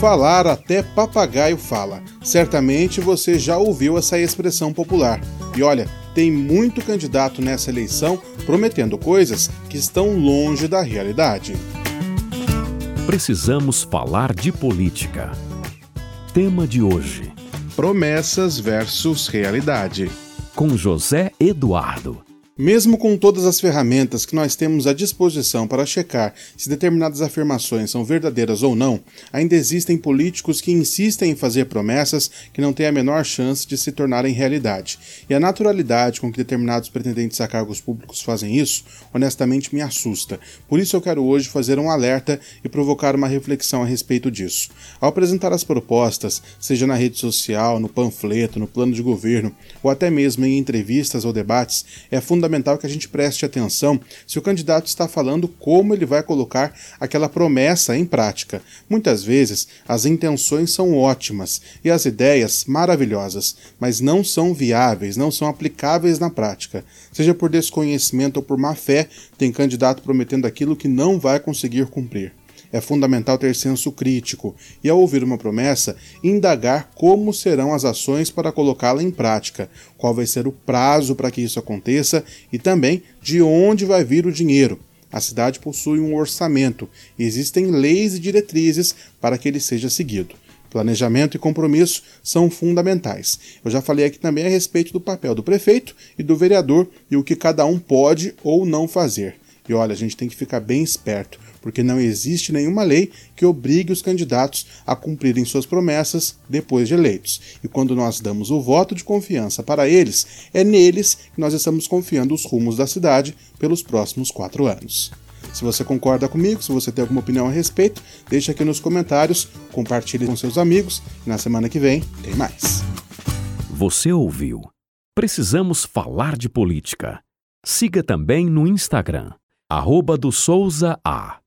Falar até papagaio fala. Certamente você já ouviu essa expressão popular. E olha, tem muito candidato nessa eleição prometendo coisas que estão longe da realidade. Precisamos falar de política. Tema de hoje: Promessas versus realidade. Com José Eduardo. Mesmo com todas as ferramentas que nós temos à disposição para checar se determinadas afirmações são verdadeiras ou não, ainda existem políticos que insistem em fazer promessas que não têm a menor chance de se tornarem realidade. E a naturalidade com que determinados pretendentes a cargos públicos fazem isso, honestamente me assusta. Por isso eu quero hoje fazer um alerta e provocar uma reflexão a respeito disso. Ao apresentar as propostas, seja na rede social, no panfleto, no plano de governo ou até mesmo em entrevistas ou debates, é fundamental fundamental que a gente preste atenção se o candidato está falando como ele vai colocar aquela promessa em prática. Muitas vezes as intenções são ótimas e as ideias maravilhosas, mas não são viáveis, não são aplicáveis na prática. Seja por desconhecimento ou por má fé, tem candidato prometendo aquilo que não vai conseguir cumprir. É fundamental ter senso crítico e, ao ouvir uma promessa, indagar como serão as ações para colocá-la em prática, qual vai ser o prazo para que isso aconteça e também de onde vai vir o dinheiro. A cidade possui um orçamento existem leis e diretrizes para que ele seja seguido. Planejamento e compromisso são fundamentais. Eu já falei aqui também a respeito do papel do prefeito e do vereador e o que cada um pode ou não fazer. E olha, a gente tem que ficar bem esperto, porque não existe nenhuma lei que obrigue os candidatos a cumprirem suas promessas depois de eleitos. E quando nós damos o voto de confiança para eles, é neles que nós estamos confiando os rumos da cidade pelos próximos quatro anos. Se você concorda comigo, se você tem alguma opinião a respeito, deixe aqui nos comentários, compartilhe com seus amigos e na semana que vem tem mais. Você ouviu? Precisamos falar de política. Siga também no Instagram arroba do Souza A.